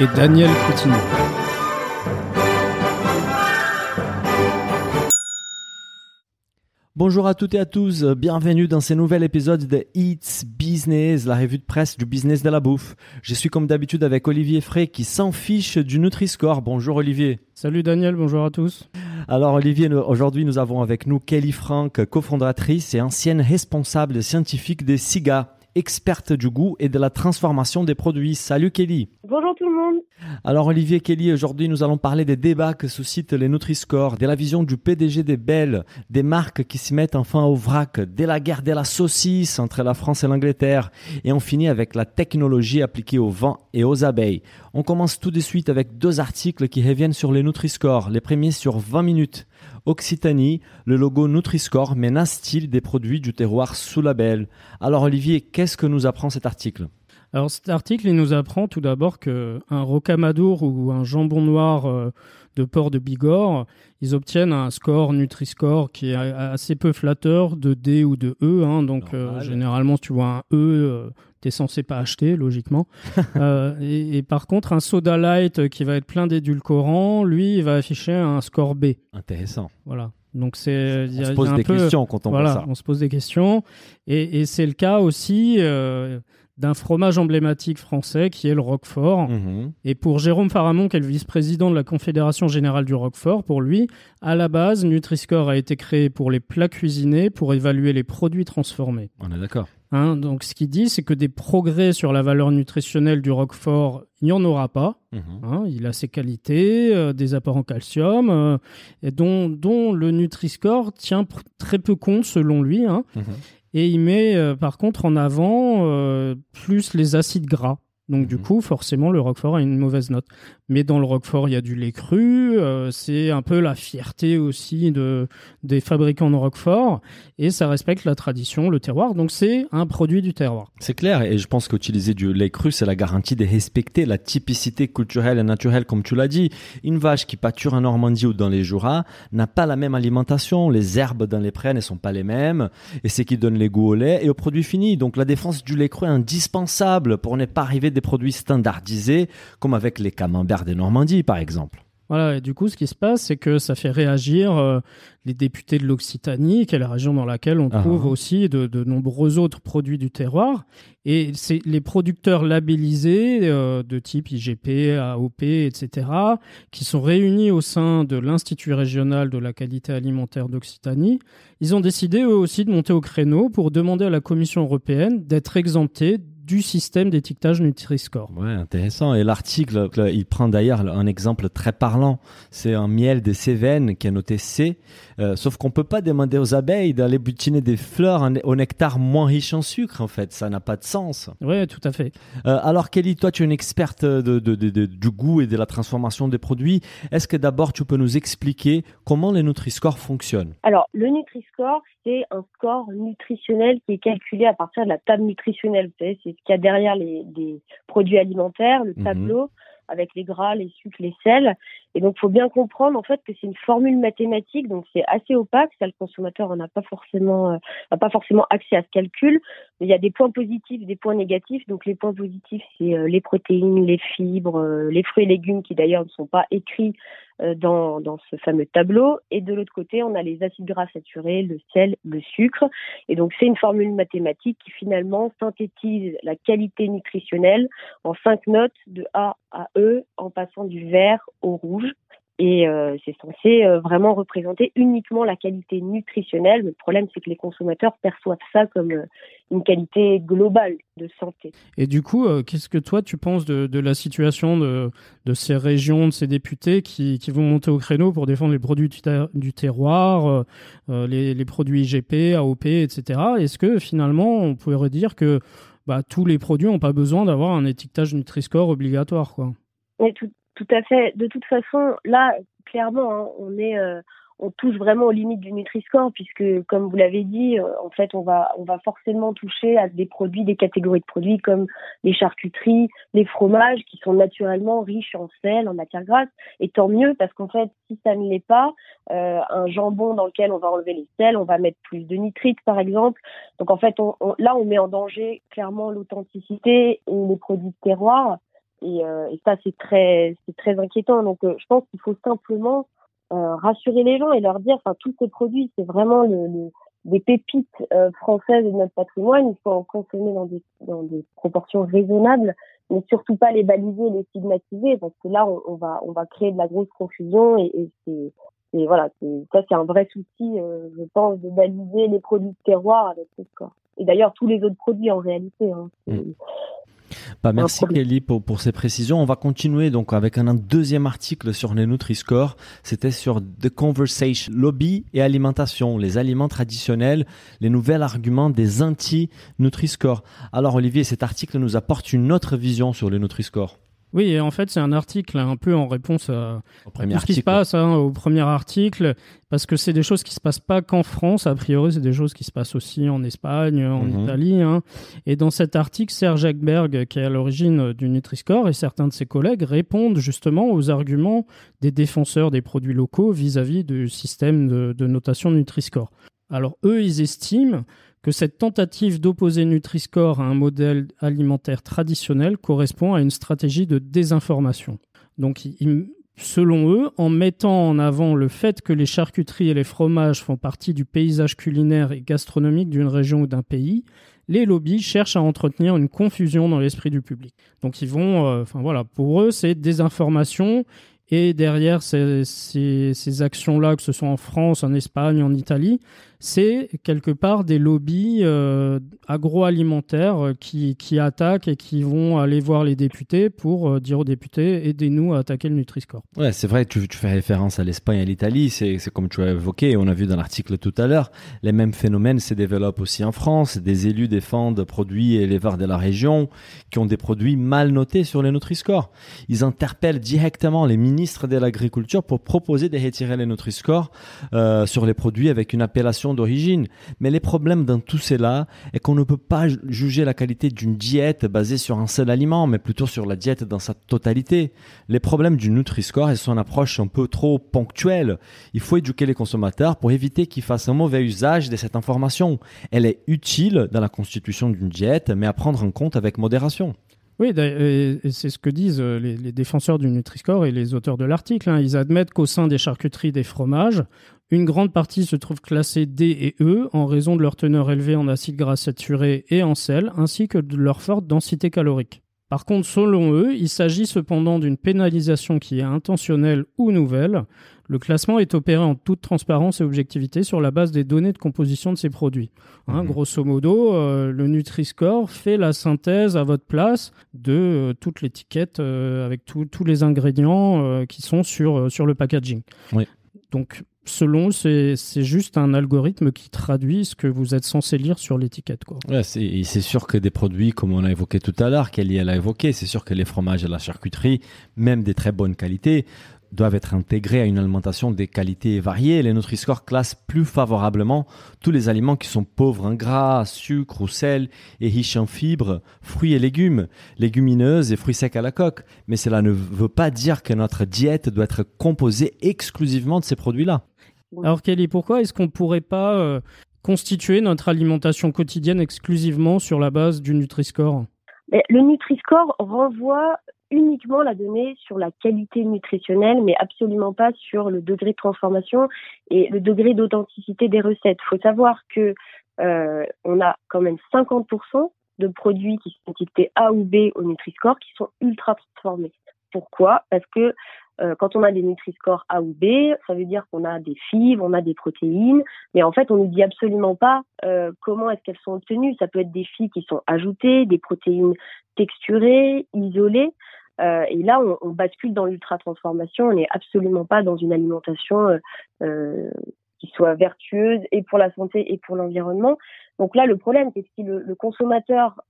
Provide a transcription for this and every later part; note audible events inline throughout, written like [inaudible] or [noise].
Et Daniel Coutinho. Bonjour à toutes et à tous, bienvenue dans ce nouvel épisode de It's Business, la revue de presse du business de la bouffe. Je suis comme d'habitude avec Olivier Frey qui s'en fiche du Nutri-Score. Bonjour Olivier. Salut Daniel, bonjour à tous. Alors Olivier, aujourd'hui nous avons avec nous Kelly Frank, cofondatrice et ancienne responsable scientifique des SIGA experte du goût et de la transformation des produits. Salut Kelly. Bonjour tout le monde. Alors Olivier Kelly, aujourd'hui nous allons parler des débats que suscitent les Nutri-Score, de la vision du PDG des Belles, des marques qui se mettent enfin au vrac, de la guerre de la saucisse entre la France et l'Angleterre, et on finit avec la technologie appliquée au vent et aux abeilles. On commence tout de suite avec deux articles qui reviennent sur les Nutri-Score, les premiers sur 20 minutes. Occitanie, le logo Nutri-Score menace-t-il des produits du terroir sous label Alors Olivier, qu'est-ce que nous apprend cet article? Alors cet article, il nous apprend tout d'abord qu'un rocamadour ou un jambon noir euh, de port de Bigorre, ils obtiennent un score Nutri-Score qui est assez peu flatteur de D ou de E. Hein. donc euh, généralement, si tu vois un E, euh, tu es censé pas acheter, logiquement. [laughs] et, et, par contre, un soda light qui va être plein d'édulcorants, lui, il va afficher un score B. Intéressant. Voilà. Donc c'est on se pose des questions quand on voilà, voit ça. On se pose des questions et, et c'est le cas aussi euh, d'un fromage emblématique français qui est le Roquefort. Mhm. Et pour Jérôme Faramond, qui est le vice-président de la Confédération générale du Roquefort, pour lui, à la base, Nutri-Score a été créé pour les plats cuisinés, pour évaluer les produits transformés. On est d'accord. Hein, donc ce qu'il dit, c'est que des progrès sur la valeur nutritionnelle du Roquefort, il n'y en aura pas. Mhm. Hein, il a ses qualités, euh, des apports en calcium, euh, et dont, dont le Nutri-Score tient très peu compte selon lui. hein. Mhm. Et il met euh, par contre en avant plus les acides gras. Donc du Mhm. coup, forcément, le Roquefort a une mauvaise note. Mais dans le Roquefort, il y a du lait cru. euh, c'est un peu la fierté aussi de, des fabricants de Roquefort. Et ça respecte la tradition, le terroir. Donc c'est un produit du terroir. C'est clair, et je pense qu'utiliser du lait cru, c'est la garantie de respecter la typicité culturelle et naturelle, comme tu l'as dit. Une vache qui pâture en Normandie ou dans les Jura n'a pas la même alimentation, les herbes dans les prés ne sont pas les mêmes, et c'est qui donne les goûts au lait et aux produits finis. Donc la défense du lait cru est indispensable pour ne pas arriver des produits standardisés, comme avec les camemberts des Normandies, par exemple. Voilà, et du coup, ce qui se passe, c'est que ça fait réagir euh, les députés de l'Occitanie, qui est la région dans laquelle on Ah. trouve aussi de, de nombreux autres produits du terroir. Et c'est les producteurs labellisés euh, de type IGP, AOP, etc., qui sont réunis au sein de l'Institut régional de la qualité alimentaire d'Occitanie. Ils ont décidé eux aussi de monter au créneau pour demander à la Commission européenne d'être exemptés du système d'étiquetage Nutri-Score. Ouais, intéressant. Et l'article, il prend d'ailleurs un exemple très parlant. C'est un miel des Cévennes qui est noté C. Euh, sauf qu'on peut pas demander aux abeilles d'aller butiner des fleurs en- au nectar moins riche en sucre, en fait. Ça n'a pas de sens. Oui, tout à fait. Euh, alors, Kelly, toi, tu es une experte de, de- de- de- du goût et de la transformation des produits. Est-ce que d'abord, tu peux nous expliquer comment les Nutri-Score fonctionnent? Alors, le Nutri-Score, c'est un score nutritionnel qui est calculé à partir de la table nutritionnelle. Vous savez, c'est ce qu'il y a derrière les, produits alimentaires, le Mhm. tableau avec les gras, les sucres, les sels. Et donc, faut bien comprendre en fait que c'est une formule mathématique, donc c'est assez opaque. Ça, le consommateur n'a pas forcément, euh, pas forcément accès à ce calcul. Mais il y a des points positifs, des points négatifs. Donc, les points positifs, c'est euh, les protéines, les fibres, euh, les fruits et légumes qui d'ailleurs ne sont pas écrits dans, dans ce fameux tableau. Et de l'autre côté, on a les acides gras saturés, le sel, le sucre. Et donc, c'est une formule mathématique qui finalement synthétise la qualité nutritionnelle en cinq notes de A à E en passant du vert au rouge. Et euh, c'est censé euh, vraiment représenter uniquement la qualité nutritionnelle. Le problème, c'est que les consommateurs perçoivent ça comme euh, une qualité globale de santé. Et du coup, qu'est-ce que toi tu penses de, de la situation de, de ces régions, de ces députés qui, qui vont monter au créneau pour défendre les produits du, ter- du terroir, les, les produits IGP, AOP, etc. Est-ce que finalement on pourrait dire que bah, tous les produits n'ont pas besoin d'avoir un étiquetage Nutri-Score obligatoire quoi? Tout, tout à fait. De toute façon, là, clairement, hein, on euh, on touche vraiment aux limites du Nutri-Score puisque, comme vous l'avez dit, euh, en fait, on va, on forcément toucher à des produits, des catégories de produits comme les charcuteries, les fromages qui sont naturellement riches en sel, en matière grasse. Et tant mieux parce qu'en fait, si ça ne l'est pas, euh, un jambon dans lequel on va enlever les sels, on va mettre plus de nitrites, par exemple. Donc en fait, on, là, on met en danger clairement l'authenticité et les produits de terroir. Et, euh, et ça, c'est très, c'est très inquiétant. Donc, je pense qu'il faut simplement euh, rassurer les gens et leur dire, enfin, tous ces produits, c'est vraiment le, des pépites euh, françaises de notre patrimoine. Il faut en consommer dans des, dans des proportions raisonnables, mais surtout pas les baliser, les stigmatiser, parce que là, on, va, on va créer de la grosse confusion et, et c'est et voilà, ça c'est un vrai souci, euh, je pense, de baliser les produits de terroir avec ce. Et d'ailleurs tous les autres produits en réalité. Hein. Bah, merci Kelly pour, pour ces précisions. On va continuer donc avec un, deuxième article sur les Nutri-Score. C'était sur The Conversation, lobby et alimentation, les aliments traditionnels, les nouveaux arguments des anti-Nutri-Score. Alors Olivier, cet article nous apporte une autre vision sur les Nutri-Score. Oui, et en fait, c'est un article un peu en réponse à, tout ce qui se passe hein, au premier article, parce que c'est des choses qui se passent pas qu'en France. A priori, c'est des choses qui se passent aussi en Espagne, en mhm. Italie. Hein. Et dans cet article, Serge Ekberg, qui est à l'origine du Nutri-Score, et certains de ses collègues répondent justement aux arguments des défenseurs des produits locaux vis-à-vis du système de, de notation Nutri-Score. Alors eux, ils estiment que cette tentative d'opposer Nutri-Score à un modèle alimentaire traditionnel correspond à une stratégie de désinformation. Donc, selon eux, en mettant en avant le fait que les charcuteries et les fromages font partie du paysage culinaire et gastronomique d'une région ou d'un pays, les lobbies cherchent à entretenir une confusion dans l'esprit du public. Donc ils vont, euh, enfin voilà, pour eux c'est désinformation et derrière ces, ces, actions-là, que ce soit en France, en Espagne, en Italie, c'est quelque part des lobbies euh, agroalimentaires euh, qui, qui, attaquent et qui vont aller voir les députés pour euh, dire aux députés aidez-nous à attaquer le Nutri-Score. Ouais, c'est vrai, tu, tu fais référence à l'Espagne et à l'Italie, c'est comme tu as évoqué, on a vu dans l'article tout à l'heure, les mêmes phénomènes se développent aussi en France. Des élus défendent produits éleveurs de la région qui ont des produits mal notés sur les Nutri-Score. Ils interpellent directement les ministres de l'Agriculture pour proposer de retirer les Nutri-Score euh, sur les produits avec une appellation d'origine. Mais les problèmes dans tout cela est qu'on ne peut pas juger la qualité d'une diète basée sur un seul aliment, mais plutôt sur la diète dans sa totalité. Les problèmes du Nutri-Score et son approche un peu trop ponctuelle. Il faut éduquer les consommateurs pour éviter qu'ils fassent un mauvais usage de cette information. Elle est utile dans la constitution d'une diète, mais à prendre en compte avec modération. Oui, c'est ce que disent euh, les, défenseurs du Nutri-Score et les auteurs de l'article. Hein. Ils admettent qu'au sein des charcuteries des fromages, une grande partie se trouve classée D et E en raison de leur teneur élevée en acides gras saturés et en sel, ainsi que de leur forte densité calorique. Par contre, selon eux, il s'agit cependant d'une pénalisation qui est intentionnelle ou nouvelle. Le classement est opéré en toute transparence et objectivité sur la base des données de composition de ces produits. Hein, mhm. Grosso modo, euh, le Nutri-Score fait la synthèse à votre place de euh, toute l'étiquette euh, avec tous les ingrédients qui sont sur, sur le packaging. Oui. Donc, selon, c'est juste un algorithme qui traduit ce que vous êtes censé lire sur l'étiquette. Ouais, c'est sûr que des produits, comme on a évoqué tout à l'heure, Kelly a évoqué, c'est sûr que les fromages et la charcuterie, même des très bonnes qualités, doivent être intégrés à une alimentation des qualités variées. Les Nutri-Score classent plus favorablement tous les aliments qui sont pauvres en gras, sucre ou sel et riches en fibres, fruits et légumes, légumineuses et fruits secs à la coque. Mais cela ne veut pas dire que notre diète doit être composée exclusivement de ces produits-là. Alors Kelly, pourquoi est-ce qu'on ne pourrait pas euh, constituer notre alimentation quotidienne exclusivement sur la base du Nutri-Score? Le Nutri-Score renvoie uniquement la donnée sur la qualité nutritionnelle, mais absolument pas sur le degré de transformation et le degré d'authenticité des recettes. Il faut savoir que euh, on a quand même 50% de produits qui sont étiquetés A ou B au Nutri-Score qui sont ultra transformés. Pourquoi? Parce que euh, quand on a des Nutri-Score A ou B, ça veut dire qu'on a des fibres, on a des protéines, mais en fait, on ne dit absolument pas euh, comment est-ce qu'elles sont obtenues. Ça peut être des fibres qui sont ajoutées, des protéines texturées, isolées. Euh, et là, on, bascule dans l'ultra transformation. On n'est absolument pas dans une alimentation qui soit vertueuse et pour la santé et pour l'environnement. Donc là, le problème, c'est que si le, consommateur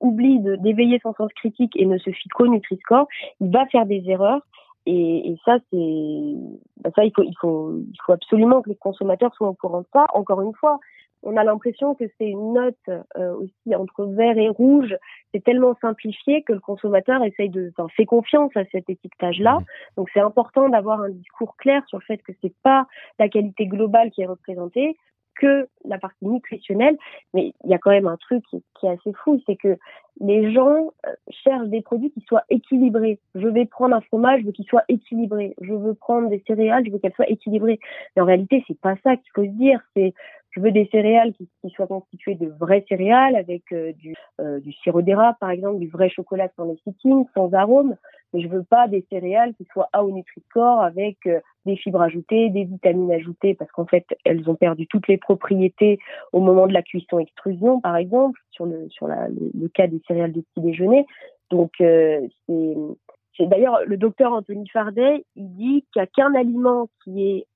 oublie d'éveiller son sens critique et ne se fie qu'au Nutri-Score, il va faire des erreurs. Et, et ça, c'est bah ça, il faut, il faut, il faut absolument que les consommateurs soient au courant de ça. Encore une fois, on a l'impression que c'est une note euh, aussi entre vert et rouge. C'est tellement simplifié que le consommateur essaye de, enfin, fait confiance à cet étiquetage-là. Mmh. Donc c'est important d'avoir un discours clair sur le fait que c'est pas la qualité globale qui est représentée, que la partie nutritionnelle. Mais il y a quand même un truc qui, est assez fou, c'est que les gens euh, cherchent des produits qui soient équilibrés. Je vais prendre un fromage, je veux qu'il soit équilibré. Je veux prendre des céréales, je veux qu'elles soient équilibrées. Mais en réalité, c'est pas ça qu'il faut se dire. C'est je veux des céréales qui, soient constituées de vraies céréales avec euh, du, euh, du sirop d'érable par exemple, du vrai chocolat sans lécithine, sans arôme. Mais je veux pas des céréales qui soient à au Nutri-Score avec euh, des fibres ajoutées, des vitamines ajoutées parce qu'en fait elles ont perdu toutes les propriétés au moment de la cuisson extrusion par exemple sur le cas des céréales de petit déjeuner. Donc c'est d'ailleurs le docteur Anthony Fardet, il dit qu'il n'y a qu'un aliment qui est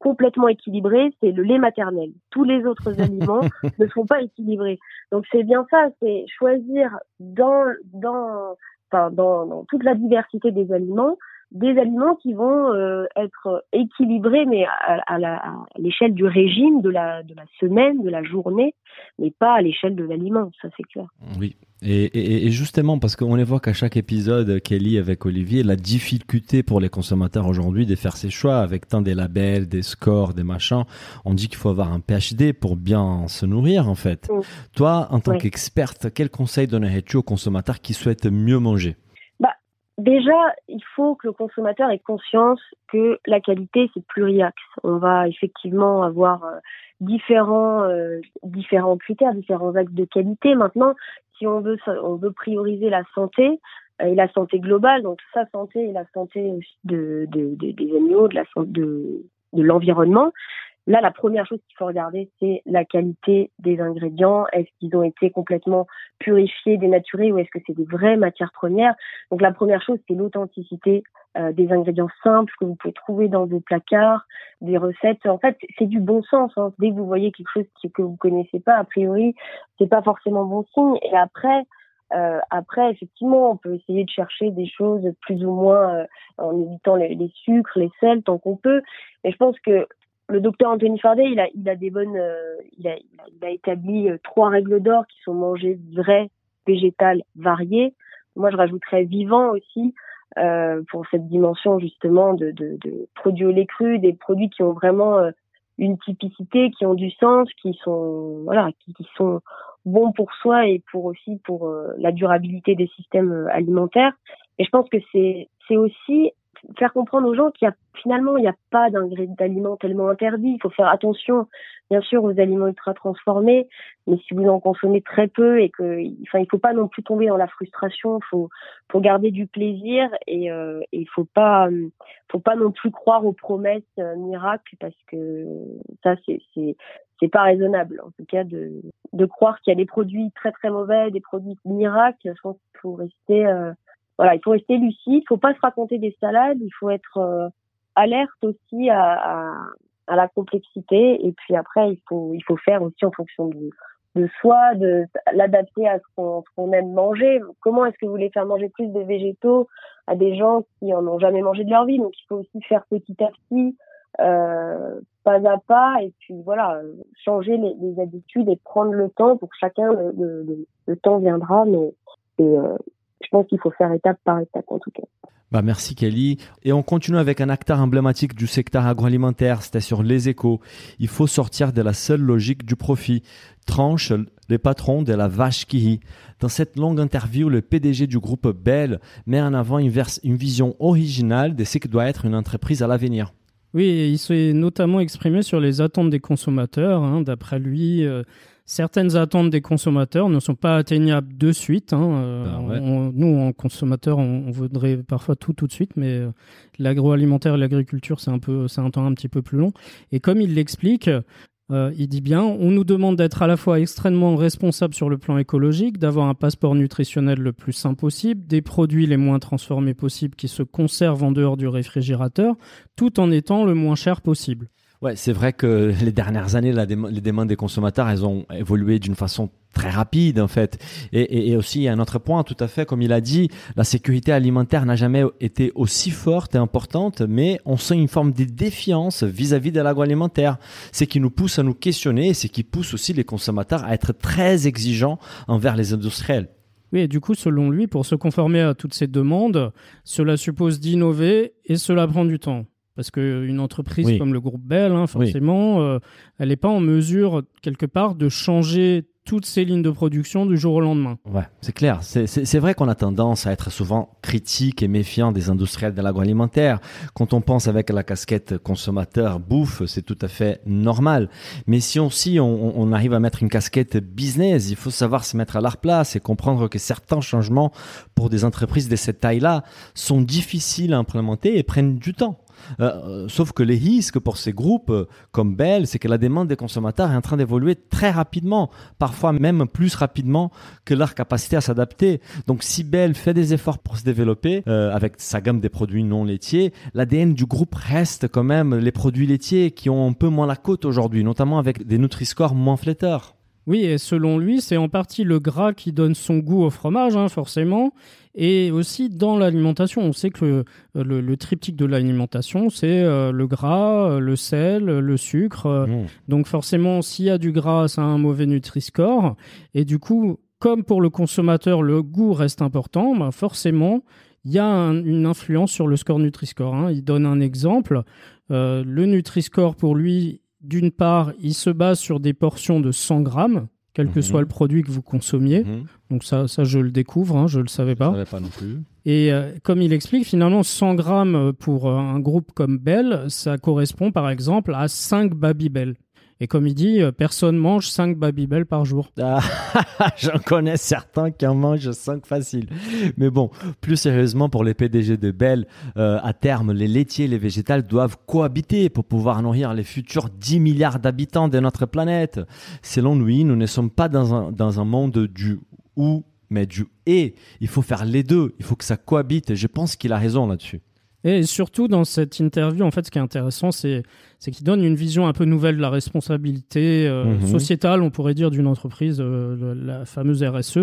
complètement équilibré, c'est le lait maternel. Tous les autres [laughs] aliments ne sont pas équilibrés. Donc c'est bien ça, c'est choisir dans dans enfin dans, dans toute la diversité des aliments des aliments qui vont euh, être équilibrés, mais à, à l'échelle du régime, de la, de la semaine, de la journée, mais pas à l'échelle de l'aliment, ça c'est clair. Oui, et, et, justement, parce qu'on évoque à chaque épisode, Kelly, avec Olivier, la difficulté pour les consommateurs aujourd'hui de faire ses choix avec tant des labels, des scores, des machins. On dit qu'il faut avoir un PhD pour bien se nourrir, en fait. Mm. Toi, en tant qu'experte, quel conseil donnerais-tu aux consommateurs qui souhaitent mieux manger? Déjà, il faut que le consommateur ait conscience que la qualité, c'est pluriaxe. On va effectivement avoir... Euh, différents euh, différents critères, différents axes de qualité. Maintenant, si on veut, on veut prioriser la santé euh, et la santé globale, donc sa santé et la santé de, de, des animaux, de de, de l'environnement. Là, la première chose qu'il faut regarder, c'est la qualité des ingrédients. Est-ce qu'ils ont été complètement purifiés, dénaturés, ou est-ce que c'est des vraies matières premières? Donc, la première chose, c'est l'authenticité euh, des ingrédients simples que vous pouvez trouver dans vos placards, des recettes. En fait, c'est du bon sens. Hein. Dès que vous voyez quelque chose que vous connaissez pas, a priori, c'est pas forcément bon signe. Et après, euh, après, effectivement, on peut essayer de chercher des choses plus ou moins euh, en évitant les, les, sucres, les sels, tant qu'on peut. Mais je pense que le docteur Anthony Fardet, il a, il a des bonnes, euh, il, a, il, a, établi euh, trois règles d'or qui sont mangées vraies, végétales, variées. Moi, je rajouterais vivant aussi euh, pour cette dimension justement de, de, de, produits au lait cru, des produits qui ont vraiment euh, une typicité, qui ont du sens, qui sont voilà, qui, qui sont bons pour soi et pour aussi pour la durabilité des systèmes alimentaires. Et je pense que c'est c'est aussi faire comprendre aux gens qu'il y a finalement il n'y a pas d'aliments tellement interdits. Il faut faire attention, bien sûr, aux aliments ultra transformés, mais si vous en consommez très peu et que, enfin, il faut pas non plus tomber dans la frustration. Il faut, faut garder du plaisir et, euh, il faut pas, faut pas non plus croire aux promesses euh, miracles parce que ça c'est c'est pas raisonnable en tout cas de de croire qu'il y a des produits très très mauvais, des produits miracles. Je pense qu'il faut rester euh, voilà, il faut rester lucide, il faut pas se raconter des salades, il faut être euh, alerte aussi à, à, à, la complexité et puis après il faut il faut faire aussi en fonction de, de soi, de l'adapter à ce qu'on aime manger. Comment est-ce que vous voulez faire manger plus de végétaux à des gens qui en ont jamais mangé de leur vie? Donc il faut aussi faire petit à petit, euh, pas à pas, et puis voilà, changer les, les, habitudes et prendre le temps pour chacun. Le, le, le temps viendra, mais euh, je pense qu'il faut faire étape par étape en tout cas. Bah merci Kelly. Et on continue avec un acteur emblématique du secteur agroalimentaire, c'était sur les échos. Il faut sortir de la seule logique du profit. Tranche les patrons de la vache qui rit. Dans cette longue interview, le PDG du groupe Bell met en avant une, une vision originale de ce que doit être une entreprise à l'avenir. Oui, il s'est notamment exprimé sur les attentes des consommateurs. Hein. D'après lui, euh, certaines attentes des consommateurs ne sont pas atteignables de suite. Hein. Euh, bah nous, en consommateurs, on, voudrait parfois tout tout de suite, mais euh, l'agroalimentaire et l'agriculture, c'est un peu, un temps un petit peu plus long. Et comme il l'explique, euh, il dit bien, on nous demande d'être à la fois extrêmement responsable sur le plan écologique, d'avoir un passeport nutritionnel le plus sain possible, des produits les moins transformés possibles qui se conservent en dehors du réfrigérateur, tout en étant le moins cher possible. Ouais, c'est vrai que [laughs] les dernières années, les demandes des consommateurs, elles ont évolué d'une façon très rapide en fait. Et, et, aussi, il y a un autre point, tout à fait, comme il a dit, la sécurité alimentaire n'a jamais été aussi forte et importante, mais on sent une forme de défiance vis-à-vis de l'agroalimentaire. C'est qui nous pousse à nous questionner et c'est qui pousse aussi les consommateurs à être très exigeants envers les industriels. Oui, et du coup, selon lui, pour se conformer à toutes ces demandes, cela suppose d'innover et cela prend du temps. Parce qu'une entreprise comme le groupe Bell, hein, forcément, euh, elle n'est pas en mesure, quelque part, de changer toutes ces lignes de production du jour au lendemain. Ouais, c'est clair. C'est vrai qu'on a tendance à être souvent critique et méfiant des industriels de l'agroalimentaire. Quand on pense avec la casquette consommateur bouffe, c'est tout à fait normal. Mais si aussi on, on, arrive à mettre une casquette business, il faut savoir se mettre à leur place et comprendre que certains changements pour des entreprises de cette taille-là sont difficiles à implémenter et prennent du temps. Euh, sauf que les risques pour ces groupes euh, comme Bell, c'est que la demande des consommateurs est en train d'évoluer très rapidement, parfois même plus rapidement que leur capacité à s'adapter. Donc si Bell fait des efforts pour se développer euh, avec sa gamme des produits non laitiers, l'ADN du groupe reste quand même les produits laitiers qui ont un peu moins la côte aujourd'hui, notamment avec des Nutri-Score moins flatteurs. Oui, et selon lui, c'est en partie le gras qui donne son goût au fromage, hein, forcément, et aussi dans l'alimentation. On sait que le, triptyque de l'alimentation, c'est euh, le gras, le sel, le sucre. Mmh. Donc forcément, s'il y a du gras, ça a un mauvais Nutri-Score. Et du coup, comme pour le consommateur, le goût reste important, bah forcément, il y a une influence sur le score Nutri-Score. Hein. Il donne un exemple. Euh, le Nutri-Score, pour lui, d'une part, il se base sur des portions de 100 grammes, quel que mhm. soit le produit que vous consommiez. Mhm. Donc ça, ça, je le découvre, hein, je ne le savais pas. Je savais pas non plus. Et euh, comme il explique, finalement, 100 grammes pour euh, un groupe comme Bell, ça correspond par exemple à 5 Babybel. Et comme il dit, euh, personne mange 5 Babybel par jour. Ah, [laughs] J'en connais certains qui en mangent 5 faciles. Mais bon, plus sérieusement, pour les PDG de Bell, euh, à terme, les laitiers et les végétales doivent cohabiter pour pouvoir nourrir les futurs 10 milliards d'habitants de notre planète. Selon lui, nous ne sommes pas dans un, dans un monde du ou, mais du et. Il faut faire les deux. Il faut que ça cohabite. Et je pense qu'il a raison là-dessus. Et surtout dans cette interview, en fait, ce qui est intéressant, c'est c'est qu'il donne une vision un peu nouvelle de la responsabilité euh, mhm. sociétale, on pourrait dire, d'une entreprise, euh, la fameuse RSE.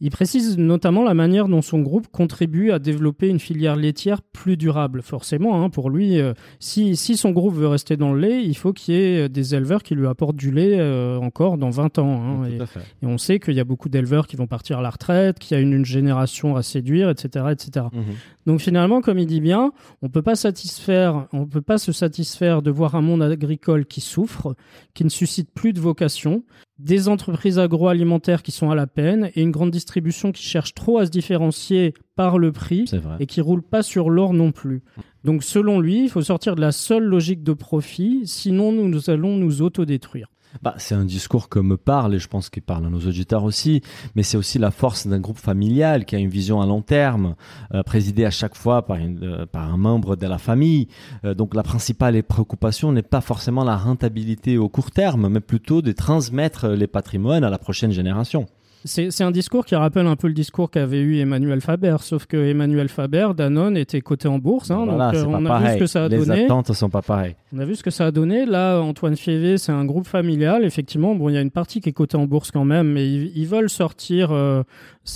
Il précise notamment la manière dont son groupe contribue à développer une filière laitière plus durable. Forcément, hein, pour lui, euh, si, si son groupe veut rester dans le lait, il faut qu'il y ait des éleveurs qui lui apportent du lait encore dans 20 ans. Hein, et, et, on sait qu'il y a beaucoup d'éleveurs qui vont partir à la retraite, qu'il y a une, génération à séduire, etc. etc. Mhm. Donc finalement, comme il dit bien, on peut pas satisfaire, on peut pas se satisfaire de voir un monde agricole qui souffre, qui ne suscite plus de vocation, des entreprises agroalimentaires qui sont à la peine et une grande distribution qui cherche trop à se différencier par le prix et qui roule pas sur l'or non plus. Donc selon lui, il faut sortir de la seule logique de profit, sinon nous allons nous autodétruire bah, C'est un discours que me parle et je pense qu'il parle à nos auditeurs aussi, mais c'est aussi la force d'un groupe familial qui a une vision à long terme, euh, présidé à chaque fois euh, par un membre de la famille. Euh, donc la principale préoccupation n'est pas forcément la rentabilité au court terme, mais plutôt de transmettre les patrimoines à la prochaine génération. C'est un discours qui rappelle un peu le discours qu'avait eu Emmanuel Faber, sauf que Emmanuel Faber, Danone, était coté en bourse. Hein, donc euh, on a vu ce que ça a Les donné. attentes sont pas pareilles. On a vu ce que ça a donné. Là, Antoine Fievé, c'est un groupe familial. Effectivement, bon, il y a une partie qui est cotée en bourse quand même, mais ils, veulent sortir euh,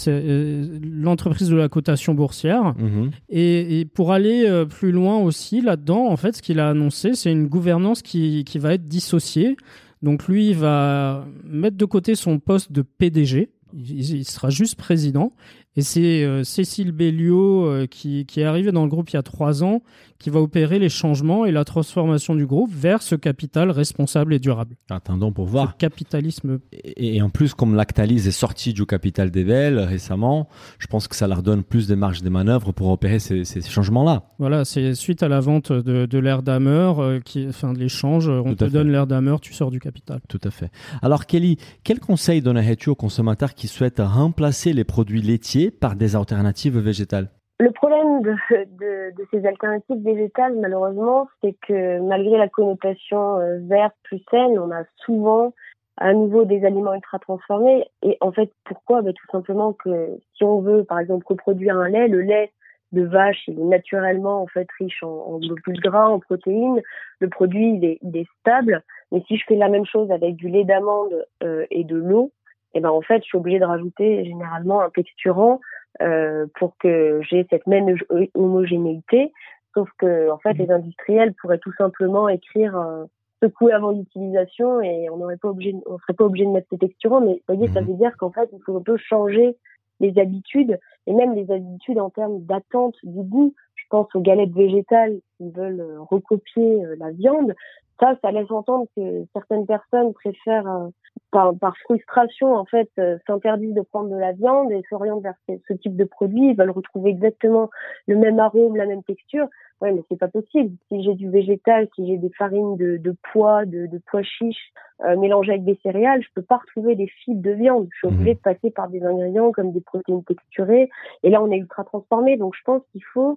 euh, l'entreprise de la cotation boursière. Mhm. Et, pour aller plus loin aussi là-dedans, en fait, ce qu'il a annoncé, c'est une gouvernance qui, qui va être dissociée. Donc lui, il va mettre de côté son poste de PDG. Il, sera juste président et c'est euh, Cécile Belliot euh, qui, qui, est arrivée dans le groupe il y a trois ans, qui va opérer les changements et la transformation du groupe vers ce capital responsable et durable. Attendons pour voir. Ce capitalisme. Et, en plus, comme Lactalis est sorti du capital des Belles récemment, je pense que ça leur donne plus de marge de manœuvre pour opérer ces, ces changements-là. Voilà, c'est suite à la vente de, de l'air d'Hammer, euh, qui, enfin de l'échange, on te donne l'air d'Hammer, tu sors du capital. Tout à fait. Alors Kelly, quel conseil donnerais-tu aux consommateurs qui souhaitent remplacer les produits laitiers par des alternatives végétales le problème de, ces alternatives végétales, malheureusement, c'est que malgré la connotation euh, verte plus saine, on a souvent à nouveau des aliments ultra transformés. Et en fait, pourquoi? Ben, Tout simplement que si on veut, par exemple, reproduire un lait, le lait de vache, il est naturellement en fait riche en, en globules gras, en protéines. Le produit, il est, il est stable. Mais si je fais la même chose avec du lait d'amande euh, et de l'eau, et ben en fait, je suis obligée de rajouter généralement un texturant euh, pour que j'ai cette même homogénéité. Sauf que en fait, mmh. les industriels pourraient tout simplement écrire euh, secouer avant l'utilisation et on n'aurait pas obligé, on serait pas obligé de mettre ces texturants. Mais vous voyez, ça mmh. veut dire qu'en fait, il faut un peu changer les habitudes et même les habitudes en termes d'attente du goût. Aux galettes végétales qui veulent euh, recopier euh, la viande. Ça, ça laisse entendre que certaines personnes préfèrent, euh, par, frustration, en fait, s'interdisent de prendre de la viande et s'orientent vers ce, type de produit. Ils veulent retrouver exactement le même arôme, la même texture. Ouais, mais c'est pas possible. Si j'ai du végétal, si j'ai des farines de, de pois, de, de pois chiches euh, mélangées avec des céréales, je peux pas retrouver des fibres de viande. Je suis obligée mhm. de passer par des ingrédients comme des protéines texturées. Et là, on est ultra transformé. Donc, je pense qu'il faut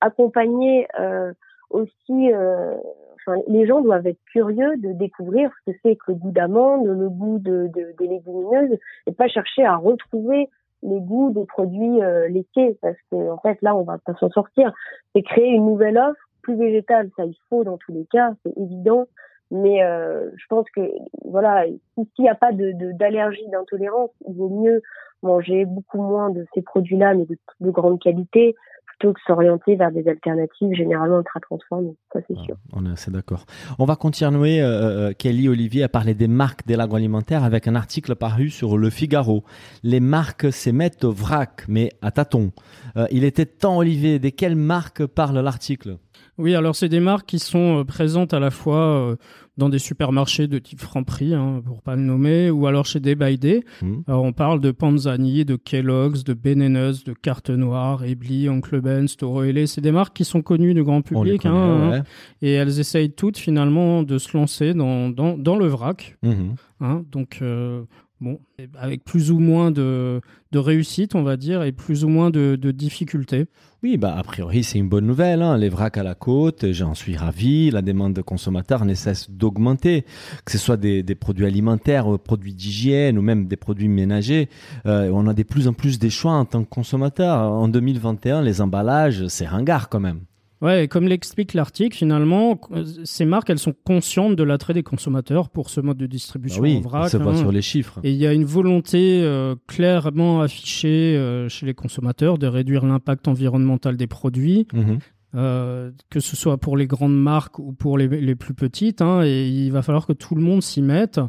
accompagner euh, aussi. Euh, enfin, les gens doivent être curieux de découvrir ce que c'est que le goût d'amande, le goût de, de, des légumineuses, et pas chercher à retrouver les goûts des produits euh, laitiers parce que en fait là on va pas s'en sortir. C'est créer une nouvelle offre plus végétale. Ça il faut dans tous les cas c'est évident. Mais euh, je pense que voilà s'il n'y a pas de d'allergie d'intolérance il vaut mieux manger beaucoup moins de ces produits là mais de, de grande qualité plutôt que s'orienter vers des alternatives généralement ultra transformées. Ça, c'est sûr. On est assez d'accord. On va continuer. Euh, euh, Kelly Olivier a parlé des marques de l'agroalimentaire avec un article paru sur Le Figaro. Les marques s'émettent au vrac, mais à tâtons. Euh, il était temps, Olivier. De quelles marques parle l'article? Oui, alors c'est des marques qui sont présentes à la fois dans des supermarchés de type Franprix, hein, pour pas le nommer, ou alors chez Day by Day. Mmh. Alors on parle de Panzani, de Kellogg's, de Beneneuse, de Carte Noire, Ebly, Oncle Ben, Toro C'est des marques qui sont connues du grand public, hein, hein, et elles essayent toutes finalement de se lancer dans, dans, dans le vrac. Mmh. Hein, donc euh, Bon, avec plus ou moins de, de, réussite, on va dire, et plus ou moins de, de difficultés. Oui, bah, a priori, c'est une bonne nouvelle. Hein. Les vracs à la côte, j'en suis ravi. La demande de consommateurs ne cesse d'augmenter. Que ce soit des, des produits alimentaires, euh, produits d'hygiène ou même des produits ménagers. Euh, on a de plus en plus des choix en tant que consommateur. En 2021, les emballages, c'est ringard quand même. Ouais, comme l'explique l'article, finalement, ces marques, elles sont conscientes de l'attrait des consommateurs pour ce mode de distribution bah oui, en vrac. Ça hein. sur les chiffres. Et il y a une volonté euh, clairement affichée euh, chez les consommateurs de réduire l'impact environnemental des produits. Mhm. Euh, que ce soit pour les grandes marques ou pour les, les plus petites. Hein, et il va falloir que tout le monde s'y mette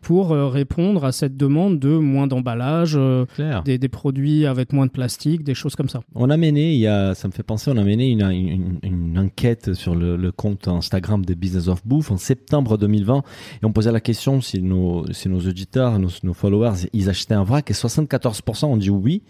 pour euh, répondre à cette demande de moins d'emballage, euh, des, des, produits avec moins de plastique, des choses comme ça. On a mené, il y a, ça me fait penser, on a mené une, une, une enquête sur le, le, compte Instagram de Business of Bouffe en septembre 2020 et on posait la question si nos, si nos auditeurs, nos, nos followers, ils achetaient un vrac et 74% ont dit oui.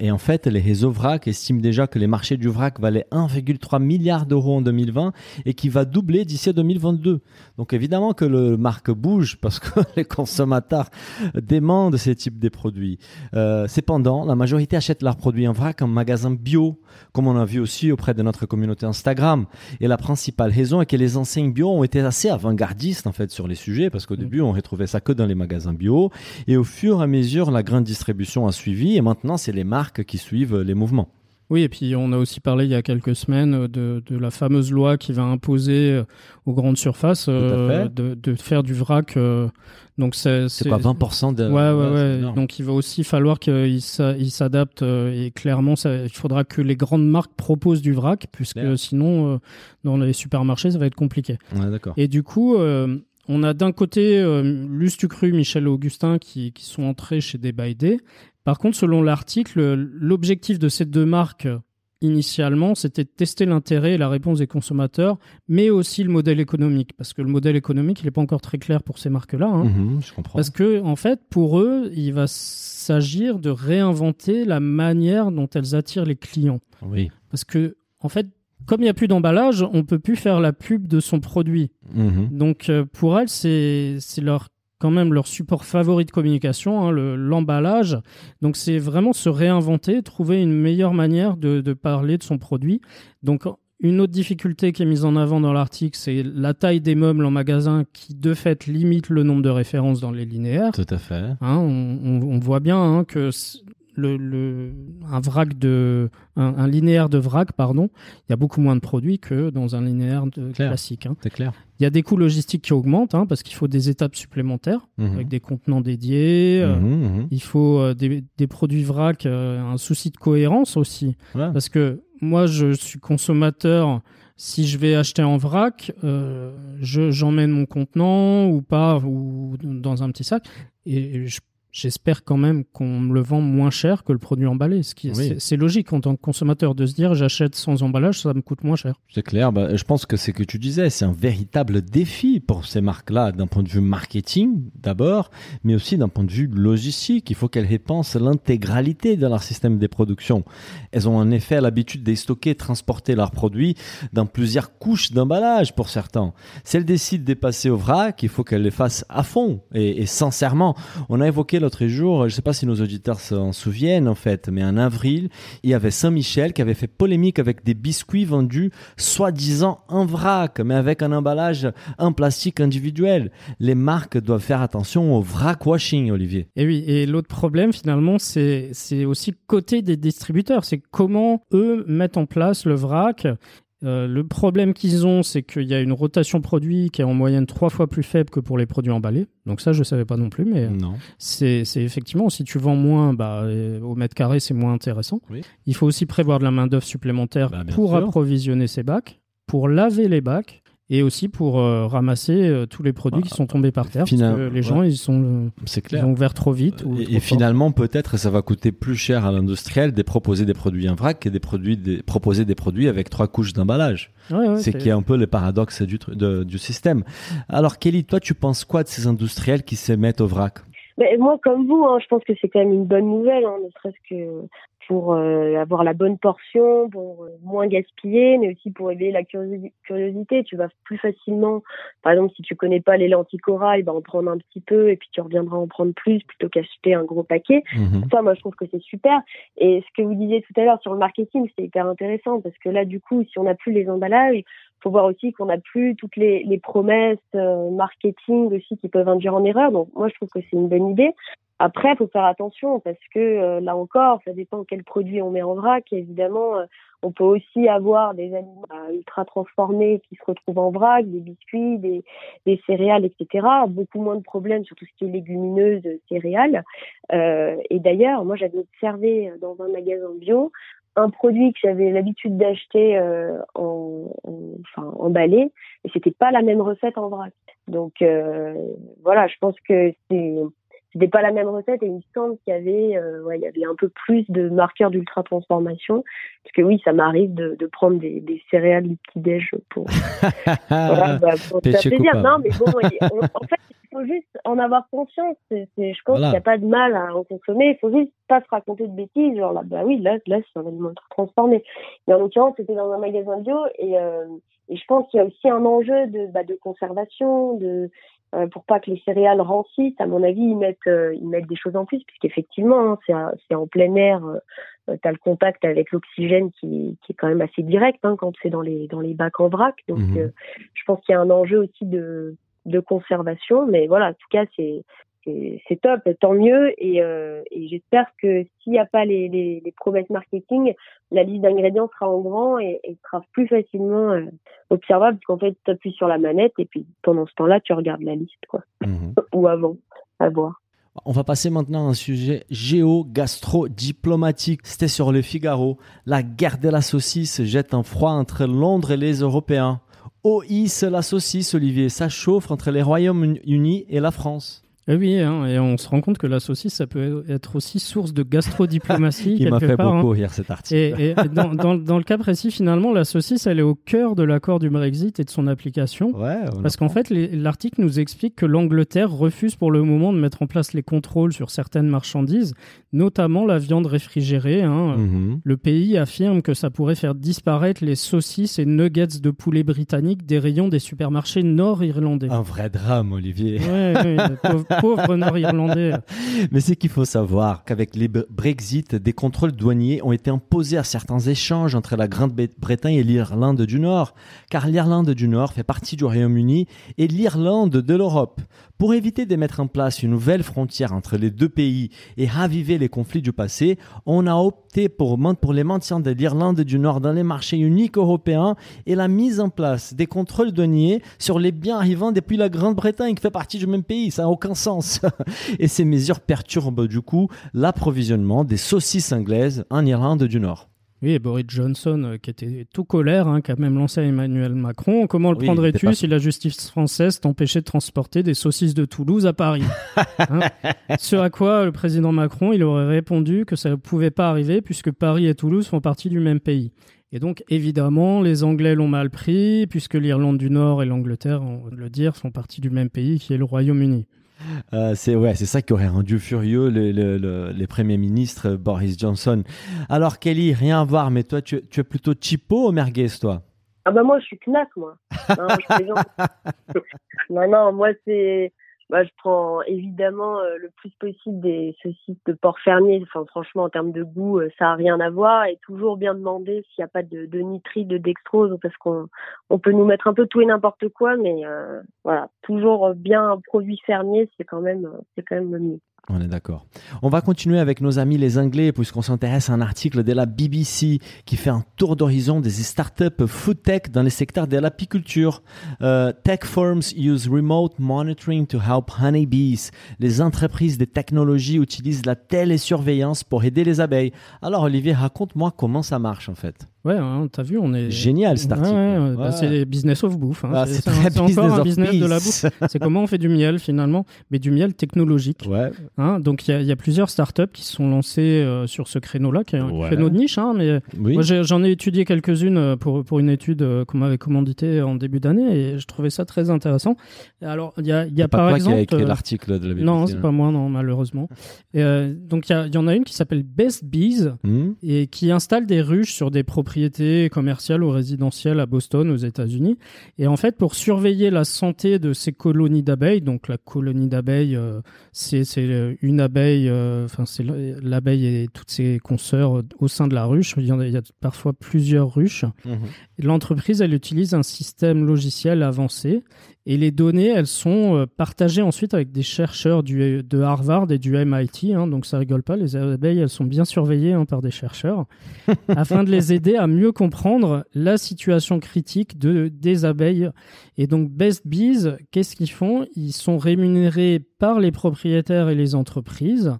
et en fait, les réseaux vrac estiment déjà que les marchés du vrac valaient 1,3 3 milliards d'euros en 2020 et qui va doubler d'ici 2022. Donc évidemment que le marque bouge parce que [laughs] les consommateurs demandent ces types de produits. Euh, cependant, la majorité achète leurs produits en vrac en magasin bio, comme on a vu aussi auprès de notre communauté Instagram. Et la principale raison est que les enseignes bio ont été assez avant-gardistes en fait sur les sujets parce qu'au mm. début on retrouvait ça que dans les magasins bio et au fur et à mesure la grande distribution a suivi et maintenant c'est les marques qui suivent les mouvements. Oui, et puis on a aussi parlé il y a quelques semaines de, de la fameuse loi qui va imposer euh, aux grandes surfaces euh, de, de, faire du vrac. Euh, donc c'est quoi 20% de. Ouais, ouais, ouais. Donc il va aussi falloir qu'ils s'adaptent et clairement ça, il faudra que les grandes marques proposent du vrac puisque sinon dans les supermarchés ça va être compliqué. Ouais, d'accord. Et du coup. on a d'un côté euh, Lustucru, Michel Augustin qui, qui sont entrés chez Day by Day par contre, selon l'article, l'objectif de ces deux marques initialement, c'était de tester l'intérêt et la réponse des consommateurs, mais aussi le modèle économique, parce que le modèle économique, il n'est pas encore très clair pour ces marques-là. Hein. Mhm, je comprends. Parce que, en fait, pour eux, il va s'agir de réinventer la manière dont elles attirent les clients. Oui. Parce que, en fait, comme il n'y a plus d'emballage, on peut plus faire la pub de son produit. Mhm. Donc, euh, pour elles, c'est leur quand même leur support favori de communication, hein, l'emballage. Donc c'est vraiment se réinventer, trouver une meilleure manière de, de, parler de son produit. Donc une autre difficulté qui est mise en avant dans l'article, c'est la taille des meubles en magasin qui de fait limite le nombre de références dans les linéaires. Tout à fait. Hein, on, on, voit bien hein, que le, le, un vrac de, un, un, linéaire de vrac, pardon, il y a beaucoup moins de produits que dans un linéaire de, classique. Hein. C'est clair. Il y a des coûts logistiques qui augmentent hein, parce qu'il faut des étapes supplémentaires Mhm. avec des contenants dédiés. euh, Mhm, mhm. il faut euh, des, des produits vrac, euh, un souci de cohérence aussi. Parce que moi, je suis consommateur. Si je vais acheter en vrac, euh, je- j'emmène mon contenant ou pas, ou dans un petit sac. Et je- j'espère quand même qu'on me le vend moins cher que le produit emballé. Ce qui, Oui. c'est- logique en tant que consommateur de se dire j'achète sans emballage, ça me coûte moins cher. C'est clair. Bah, je pense que c'est ce que tu disais, c'est un véritable défi pour ces marques-là, d'un point de vue marketing d'abord, mais aussi d'un point de vue logistique. Il faut qu'elles dépensent l'intégralité de leur système de production. Elles ont en effet l'habitude de stocker, transporter leurs produits dans plusieurs couches d'emballage pour certains. Si elles décident de passer au vrac, il faut qu'elles les fassent à fond et, et sincèrement. On a évoqué l'autre jour, je ne sais pas si nos auditeurs s'en souviennent en fait, mais en avril, il y avait Saint-Michel qui avait fait polémique avec des biscuits vendus soi-disant en vrac, mais avec un emballage en plastique individuel. Les marques doivent faire attention au vrac washing, Olivier. Et oui, et l'autre problème finalement, c'est aussi côté des distributeurs, c'est comment eux mettent en place le vrac. Euh, le problème qu'ils ont, c'est qu'il y a une rotation produit qui est en moyenne trois fois plus faible que pour les produits emballés. Donc ça, je savais pas non plus, mais c'est effectivement si tu vends moins, bah, euh, au mètre carré, c'est moins intéressant. Oui. Il faut aussi prévoir de la main d'œuvre supplémentaire Bah, pour sûr. approvisionner ces bacs, pour laver les bacs. Et aussi pour euh, ramasser euh, tous les produits Bah, qui sont tombés par terre. final- parce que les gens, ils, sont, euh, C'est ils clair. ont ouvert trop vite. ou Et, trop et fort. finalement, peut-être, ça va coûter plus cher à l'industriel de proposer des produits en vrac que des produits, proposer des produits avec trois couches d'emballage. Ouais, ouais, c'est qui est un peu le paradoxe du, de- du système. Alors, Kelly, toi, tu penses quoi de ces industriels qui se mettent au vrac? Mais moi, comme vous, hein, je pense que c'est quand même une bonne nouvelle, hein, ne serait-ce que pour euh, avoir la bonne portion, pour euh, moins gaspiller, mais aussi pour éveiller la curiosi- curiosité. Tu vas plus facilement, par exemple, si tu connais pas les lentilles corail, bah, en prendre un petit peu et puis tu reviendras en prendre plus plutôt qu'acheter un gros paquet. Mhm. Ça, moi, je trouve que c'est super. Et ce que vous disiez tout à l'heure sur le marketing, c'est hyper intéressant parce que là, du coup, si on n'a plus les emballages, faut voir aussi qu'on n'a plus toutes les, promesses euh, marketing aussi qui peuvent induire en erreur. Donc, moi, je trouve que c'est une bonne idée. Après, faut faire attention parce que euh, là encore, ça dépend quel produit on met en vrac. Évidemment, euh, on peut aussi avoir des aliments euh, ultra transformés qui se retrouvent en vrac, des biscuits, des, céréales, etc. Beaucoup moins de problèmes sur tout ce qui est légumineuses, céréales. Et d'ailleurs, moi, j'avais observé dans un magasin bio un produit que j'avais l'habitude d'acheter euh, en, en- enfin emballé, et c'était pas la même recette en vrac. Donc euh, voilà, je pense que c'est c'était pas la même recette et il me semble qu'il y avait euh, ouais, il y avait un peu plus de marqueurs d'ultra transformation parce que oui, ça m'arrive de, de prendre des, des céréales du petit déj pour [laughs] voilà, bah, pour faire plaisir. Non, mais bon, on- en fait, il faut juste en avoir conscience. C'est- je pense Voilà. qu'il n'y a pas de mal à en consommer. Il faut juste pas se raconter de bêtises. Genre là, bah oui, là, là, c'est un aliment ultra transformé. Mais en l'occurrence, c'était dans un magasin bio et, euh, et je pense qu'il y a aussi un enjeu de, bah, de conservation, de pour pas que les céréales rancissent. À mon avis, ils mettent, euh, ils mettent des choses en plus, puisqu'effectivement, hein, c'est, en plein air. tu as le contact avec l'oxygène qui, qui est quand même assez direct hein, quand c'est dans les dans les bacs en vrac. Donc, Mhm. euh, je pense qu'il y a un enjeu aussi de de conservation. Mais voilà, en tout cas, c'est c'est top, tant mieux. Et, euh, et j'espère que s'il n'y a pas les, les, les promesses marketing, la liste d'ingrédients sera en grand et, et sera plus facilement euh, observable, parce qu'en fait, tu appuies sur la manette et puis pendant ce temps-là, tu regardes la liste, quoi. Mhm. [laughs] Ou avant, à voir. On va passer maintenant à un sujet géo-gastro-diplomatique. C'était sur le Figaro. La guerre de la saucisse jette un froid entre Londres et les Européens. Hisse la saucisse, Olivier Ça chauffe entre les Royaumes-Unis et la France. Eh oui, hein, et on se rend compte que la saucisse, ça peut être aussi source de gastrodiplomatie. [laughs] Il m'a fait part, hein. beaucoup rire cet article. Et, et [laughs] dans, dans, dans le cas précis, finalement, la saucisse, elle est au cœur de l'accord du Brexit et de son application. Ouais, Parce qu'en fait, l'article nous explique que l'Angleterre refuse pour le moment de mettre en place les contrôles sur certaines marchandises, notamment la viande réfrigérée. hein. Mhm. Le pays affirme que ça pourrait faire disparaître les saucisses et nuggets de poulet britanniques des rayons des supermarchés nord-irlandais. Un vrai drame, Olivier. Ouais, ouais, le [laughs] pauvre, pauvre nord-irlandais. Mais c'est qu'il faut savoir qu'avec les Bre- Brexit, des contrôles douaniers ont été imposés à certains échanges entre la Grande-Bretagne et l'Irlande du Nord, car l'Irlande du Nord fait partie du Royaume-Uni et l'Irlande de l'Europe. Pour éviter de mettre en place une nouvelle frontière entre les deux pays et raviver les conflits du passé. On a opté pour, pour les maintien de l'Irlande du Nord dans les marchés uniques européens et la mise en place des contrôles douaniers sur les biens arrivant depuis la Grande-Bretagne, qui fait partie du même pays. Ça n'a aucun. [laughs] et ces mesures perturbent du coup l'approvisionnement des saucisses anglaises en Irlande du Nord. Oui, et Boris Johnson, euh, qui était tout colère, hein, qui a même lancé Emmanuel Macron. Comment le prendrais-tu si la justice française t'empêchait de transporter des saucisses de Toulouse à Paris [laughs] hein Ce à quoi le président Macron, il aurait répondu que ça ne pouvait pas arriver puisque Paris et Toulouse font partie du même pays. Et donc, évidemment, les Anglais l'ont mal pris, puisque l'Irlande du Nord et l'Angleterre, on va le dire, font partie du même pays qui est le Royaume-Uni. Euh, c'est ouais, c'est ça qui aurait rendu furieux les premiers ministres Boris Johnson. Alors Kelly, rien à voir, mais toi, tu, tu es plutôt chipo ou merguez, toi? Ah bah moi, je suis knack, moi. Non, [laughs] non, non, moi c'est bah, je prends évidemment euh, le plus possible des saucisses de porc fermier. Enfin, franchement, en termes de goût, euh, ça a rien à voir. Et toujours bien demander s'il n'y a pas de, de nitrite, de dextrose, parce qu'on on peut nous mettre un peu tout et n'importe quoi, mais euh, voilà, toujours bien un produit fermier, c'est quand même, c'est quand même mieux. On est d'accord. On va continuer avec nos amis les Anglais puisqu'on s'intéresse à un article de la BBC qui fait un tour d'horizon des startups food tech dans les secteurs de l'apiculture. Euh, tech firms use remote monitoring to help honeybees. Les entreprises des technologies utilisent la télésurveillance pour aider les abeilles. Alors Olivier, raconte-moi comment ça marche en fait. Ouais, hein, t'as vu, on est génial cet article. Ouais, bah, c'est business of bouffe. Hein. Ah, c'est encore un business de la bouffe. c'est comment on fait du miel finalement, mais du miel technologique. Hein, donc il y, y, a plusieurs startups qui se sont lancées euh, sur ce créneau-là, qui est un créneau de niche. Hein, mais moi j'en ai étudié quelques-unes euh, pour pour une étude euh, qu'on m'avait commanditée en début d'année et je trouvais ça très intéressant. Alors il y a, y a par pas exemple. Qui a écrit l'article de la BBC. Non, c'est pas moi, non malheureusement. Et, donc il y, y, en a une qui s'appelle Best Bees hmm. et qui installe des ruches sur des propriétés commerciales ou résidentielles à Boston, aux États-Unis. Et en fait, pour surveiller la santé de ces colonies d'abeilles, donc la colonie d'abeilles, euh, c'est une abeille, euh, enfin c'est l'abeille et toutes ses consoeurs au sein de la ruche. Il y, a, parfois plusieurs ruches. Mhm. L'entreprise, elle utilise un système logiciel avancé et les données, elles sont euh, partagées ensuite avec des chercheurs du, de Harvard et du MIT. Hein, donc ça rigole pas, les abeilles, elles sont bien surveillées hein, par des chercheurs, [laughs] afin de les aider à mieux comprendre la situation critique de, des abeilles. Et donc Best Bees, qu'est-ce qu'ils font? Ils sont rémunérés par les propriétaires et les entreprises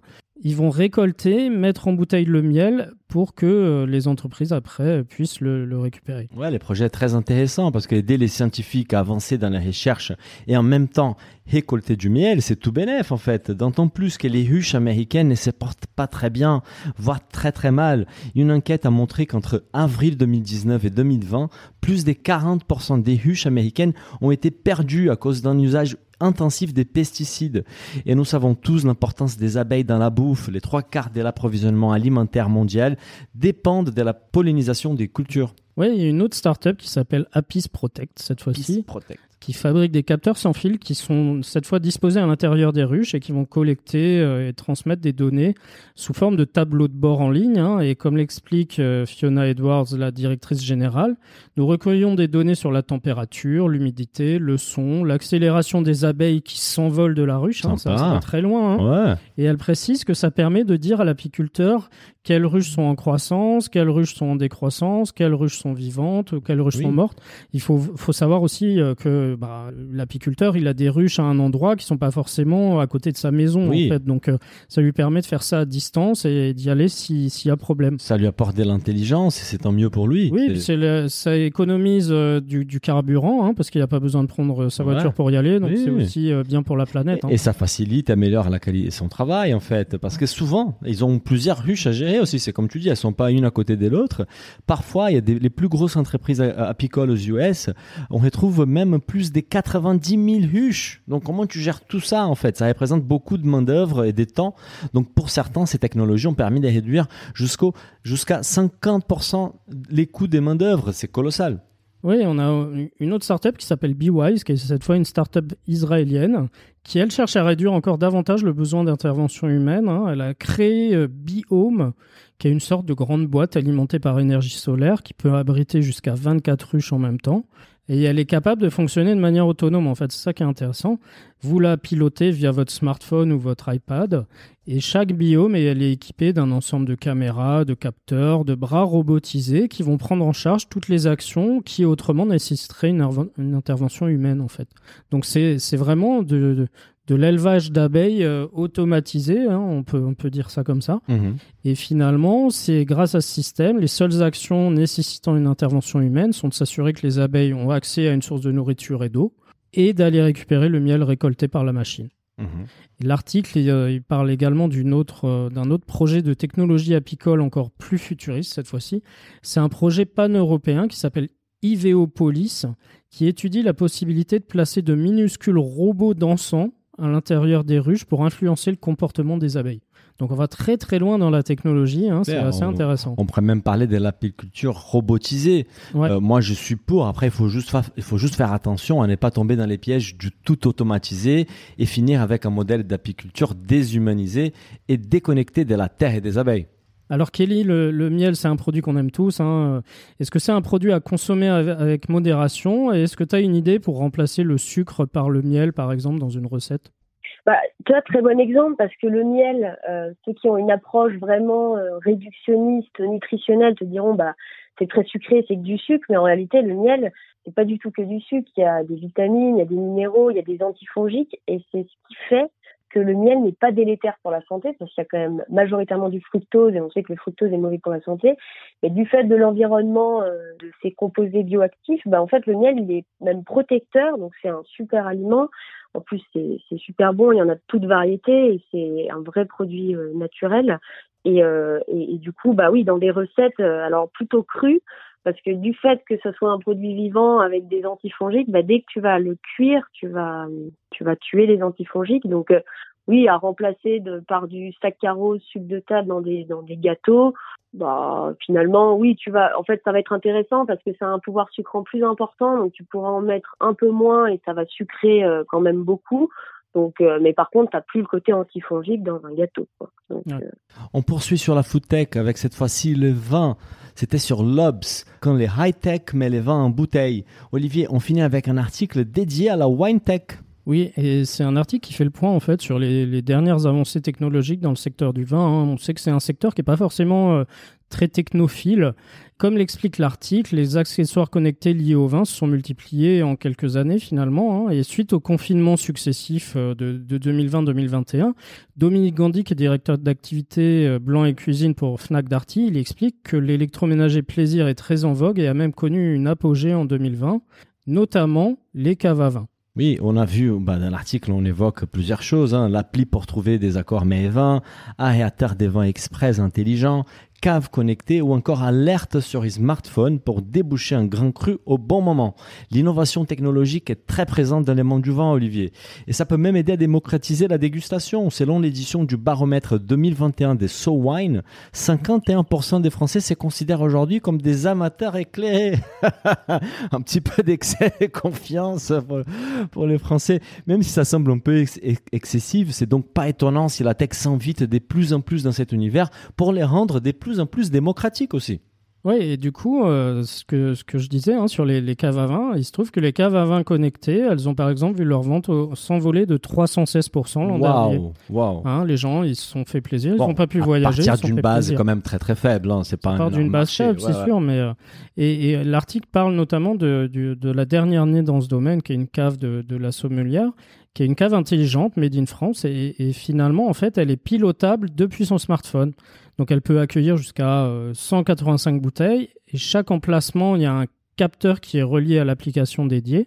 ils vont récolter, mettre en bouteille le miel pour que euh, les entreprises après puissent le, récupérer. Ouais, les projets très intéressants parce que aider les scientifiques à avancer dans la recherche et en même temps récolter du miel, c'est tout bénef en fait. D'autant plus que les ruches américaines ne se portent pas très bien, voire très très mal. Une enquête a montré qu'entre avril 2019 et 2020, plus des 40% des ruches américaines ont été perdues à cause d'un usage intensif des pesticides. Et nous savons tous l'importance des abeilles dans la bouffe. Les trois quarts de l'approvisionnement alimentaire mondial dépendent de la pollinisation des cultures. Oui, il y a une autre startup qui s'appelle Apis Protect cette fois-ci. Qui fabriquent des capteurs sans fil qui sont cette fois disposés à l'intérieur des ruches et qui vont collecter euh, et transmettre des données sous forme de tableaux de bord en ligne. Hein. et comme l'explique euh, Fiona Edwards, la directrice générale, nous recueillons des données sur la température, l'humidité, le son, l'accélération des abeilles qui s'envolent de la ruche. Hein, ça, va très loin. Hein. Et elle précise que ça permet de dire à l'apiculteur quelles ruches sont en croissance, quelles ruches sont en décroissance, quelles ruches sont vivantes, quelles ruches sont mortes. Il faut, faut savoir aussi euh, que bah, l'apiculteur, il a des ruches à un endroit qui sont pas forcément à côté de sa maison, en fait. Donc, euh, ça lui permet de faire ça à distance et d'y aller s'il y a problème. Ça lui apporte de l'intelligence et c'est tant mieux pour lui. Oui, ça économise euh, du, carburant, hein, parce qu'il n'a pas besoin de prendre euh, sa voiture pour y aller. Donc, c'est aussi bien pour la planète. Hein. Et ça facilite, améliore la qualité de son travail, en fait. Parce que souvent, ils ont plusieurs ruches à gérer aussi. C'est comme tu dis, elles sont pas une à côté de l'autre. Parfois, il y a des, les plus grosses entreprises apicoles aux US, on retrouve même plus des 90 000 huches. Donc comment tu gères tout ça en fait? Ça représente beaucoup de main d'œuvre et des temps. Donc pour certains, ces technologies ont permis de réduire jusqu'au jusqu'à 50% les coûts des main d'œuvre. C'est colossal. Oui, on a une autre startup qui s'appelle BeWise, qui est cette fois une startup israélienne, qui elle cherche à réduire encore davantage le besoin d'intervention humaine. Hein. Elle a créé euh, BeHome, qui est une sorte de grande boîte alimentée par énergie solaire qui peut abriter jusqu'à 24 ruches en même temps. Et elle est capable de fonctionner de manière autonome, en fait. C'est ça qui est intéressant. Vous la pilotez via votre smartphone ou votre iPad. Et chaque biome, elle est équipée d'un ensemble de caméras, de capteurs, de bras robotisés qui vont prendre en charge toutes les actions qui autrement nécessiteraient une, intervention humaine, en fait. Donc c'est vraiment de, de l'élevage d'abeilles euh, automatisé, hein, on, peut, on peut dire ça comme ça. Mhm. Et finalement, c'est grâce à ce système, les seules actions nécessitant une intervention humaine sont de s'assurer que les abeilles ont accès à une source de nourriture et d'eau, et d'aller récupérer le miel récolté par la machine. Mhm. L'article euh, il parle également d'un autre, euh, d'un autre projet de technologie apicole encore plus futuriste cette fois-ci. C'est un projet pan-européen qui s'appelle Iveopolis, qui étudie la possibilité de placer de minuscules robots dansants à l'intérieur des ruches pour influencer le comportement des abeilles. Donc on va très très loin dans la technologie, hein, c'est assez intéressant. On pourrait même parler de l'apiculture robotisée. Euh, moi je suis pour, après il faut, juste il faut juste faire attention à ne pas tomber dans les pièges du tout automatisé et finir avec un modèle d'apiculture déshumanisé et déconnecté de la terre et des abeilles. Alors Kelly, le, miel, c'est un produit qu'on aime tous. Hein. Est-ce que c'est un produit à consommer avec, modération? Et est-ce que tu as une idée pour remplacer le sucre par le miel, par exemple, dans une recette? Bah, tu as très bon exemple parce que le miel, euh, ceux qui ont une approche vraiment euh, réductionniste, nutritionnelle, te diront bah c'est très sucré, c'est que du sucre, mais en réalité le miel c'est pas du tout que du sucre. Il y a des vitamines, il y a des minéraux, il y a des antifongiques et c'est ce qui fait que le miel n'est pas délétère pour la santé, parce qu'il y a quand même majoritairement du fructose, et on sait que le fructose est mauvais pour la santé. Mais du fait de l'environnement, euh, de ces composés bioactifs, bah, en fait, le miel, il est même protecteur, donc c'est un super aliment. En plus, c'est super bon, il y en a de toutes variétés, et c'est un vrai produit euh, naturel. Et, euh, et, et, du coup, bah oui, dans des recettes, alors plutôt crues, parce que du fait que ce soit un produit vivant avec des antifongiques, bah, dès que tu vas le cuire, tu vas, tu vas tuer les antifongiques. Donc, euh, oui, à remplacer par du saccharose, sucre de table dans des, dans des gâteaux, bah, finalement, oui, tu vas, en fait, ça va être intéressant parce que ça a un pouvoir sucrant plus important, donc tu pourras en mettre un peu moins et ça va sucrer euh, quand même beaucoup. Donc, euh, mais par contre, tu n'as plus le côté antifongique dans un gâteau. On poursuit sur la food tech avec cette fois-ci le vin. C'était sur l'Obs, quand les high-tech met les vins en bouteille. Olivier, on finit avec un article dédié à la wine tech. Oui, et c'est un article qui fait le point en fait sur les, dernières avancées technologiques dans le secteur du vin. Hein. On sait que c'est un secteur qui n'est pas forcément euh, très technophile. Comme l'explique l'article, les accessoires connectés liés au vin se sont multipliés en quelques années finalement. Hein, et suite au confinement successif euh, de, 2020-2021, Dominique Gandhi, qui est directeur d'activité euh, blanc et cuisine pour Fnac Darty, il explique que l'électroménager plaisir est très en vogue et a même connu une apogée en 2020, notamment les caves à vin. Oui, on a vu bah, dans l'article, on évoque plusieurs choses. Hein. L'appli pour trouver des accords mais et vins, aérateur des vins express intelligents, cave connectée ou encore alerte sur smartphone pour déboucher un grand cru au bon moment. L'innovation technologique est très présente dans les mondes du vin, Olivier. Et ça peut même aider à démocratiser la dégustation. Selon l'édition du baromètre 2021 des So Wine, 51% des Français se considèrent aujourd'hui comme des amateurs éclairés. [laughs] un petit peu d'excès de confiance pour, les Français. Même si ça semble un peu excessif, c'est donc pas étonnant si la tech s'invite de plus en plus dans cet univers pour les rendre des plus en plus démocratique aussi. Oui, et du coup, euh, ce, que, ce que je disais hein, sur les, les, caves à vin, il se trouve que les caves à vin connectées, elles ont par exemple vu leur vente s'envoler de 316% l'an dernier. Wow. Hein, les gens, ils se sont fait plaisir, ils n'ont pas pu voyager. À partir d'une base quand même très très faible, hein, c'est pas part d'une base faible, c'est sûr, mais euh, et, et l'article parle notamment de, de, de, la dernière année dans ce domaine, qui est une cave de, de la Sommelière, qui est une cave intelligente, made in France, et, finalement, en fait, elle est pilotable depuis son smartphone. Donc elle peut accueillir jusqu'à 185 euh, bouteilles et chaque emplacement, il y a un capteur qui est relié à l'application dédiée.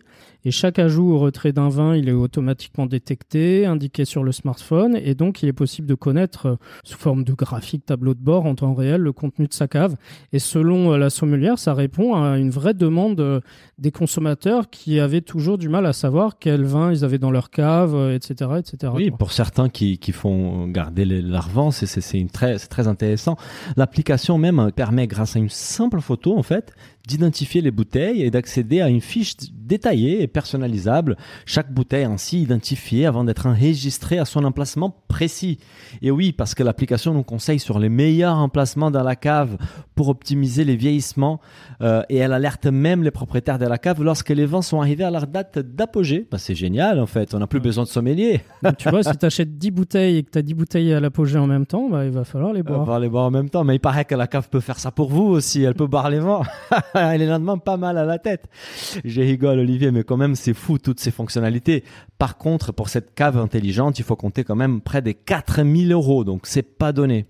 Et chaque ajout ou retrait d'un vin, il est automatiquement détecté, indiqué sur le smartphone. Et donc, il est possible de connaître, euh, sous forme de graphique, tableau de bord, en temps réel, le contenu de sa cave. Et selon euh, la sommelière, ça répond à une vraie demande euh, des consommateurs qui avaient toujours du mal à savoir quel vin ils avaient dans leur cave, etc. etc. Oui, pour certains qui, qui font garder vin, c'est très, très intéressant. L'application même permet, grâce à une simple photo, en fait, d'identifier les bouteilles et d'accéder à une fiche détaillée et personnalisable, chaque bouteille ainsi identifiée avant d'être enregistrée à son emplacement précis. Et oui, parce que l'application nous conseille sur les meilleurs emplacements dans la cave pour optimiser les vieillissements euh, et elle alerte même les propriétaires de la cave lorsque les vents sont arrivés à leur date d'apogée. Bah, c'est génial en fait, on n'a plus besoin de sommelier. [laughs] Donc, tu vois, si tu achètes 10 bouteilles et que tu as 10 bouteilles à l'apogée en même temps, bah, il va falloir les On boire. va les boire en même temps, mais il paraît que la cave peut faire ça pour vous aussi. Elle peut boire les vents. [laughs] Elle est lendemain pas mal à la tête. Je rigole, Olivier, mais quand même, c'est fou toutes ces fonctionnalités. Par contre, pour cette cave intelligente, il faut compter quand même près des 4000 euros, donc c'est pas donné.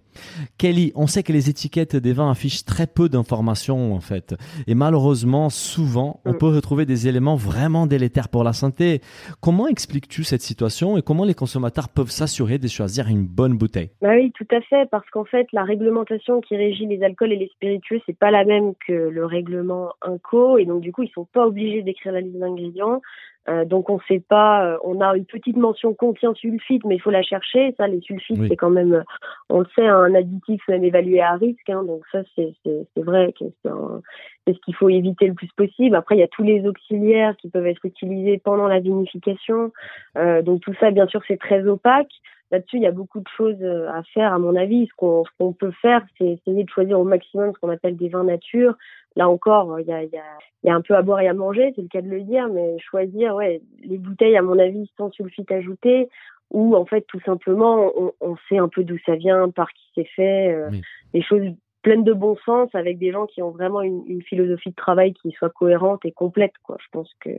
Kelly, on sait que les étiquettes des vins affichent très peu d'informations en fait. Et malheureusement, souvent, on Mm. peut retrouver des éléments vraiment délétères pour la santé. Comment expliques-tu cette situation et comment les consommateurs peuvent s'assurer de choisir une bonne bouteille? Bah oui, tout à fait, parce qu'en fait, la réglementation qui régit les alcools et les spiritueux, c'est pas la même que le règlement INCO, et donc du coup, ils sont pas obligés d'écrire la liste d'ingrédients. Euh, donc on sait pas, euh, on a une petite mention contient sulfite, mais il faut la chercher. Ça, les sulfites, Oui. c'est quand même, euh, on le sait, un additif même évalué à risque. Hein, donc ça, c'est c'est c'est vrai que c'est un- c'est ce qu'il faut éviter le plus possible. Après, il y a tous les auxiliaires qui peuvent être utilisés pendant la vinification. Euh, donc tout ça, bien sûr, c'est très opaque. Là-dessus, il y a beaucoup de choses euh, à faire, à mon avis. Ce qu'on peut faire, c'est essayer de choisir au maximum ce qu'on appelle des vins nature. Là encore, il y a, il y, a, il y a un peu à boire et à manger, c'est le cas de le dire, mais choisir ouais, les bouteilles, à mon avis, sans sulfite ajouté, ou en fait, tout simplement, on, on sait un peu d'où ça vient, par qui c'est fait, euh, Oui. des choses pleines de bon sens avec des gens qui ont vraiment une, une philosophie de travail qui soit cohérente et complète. Quoi. Je pense que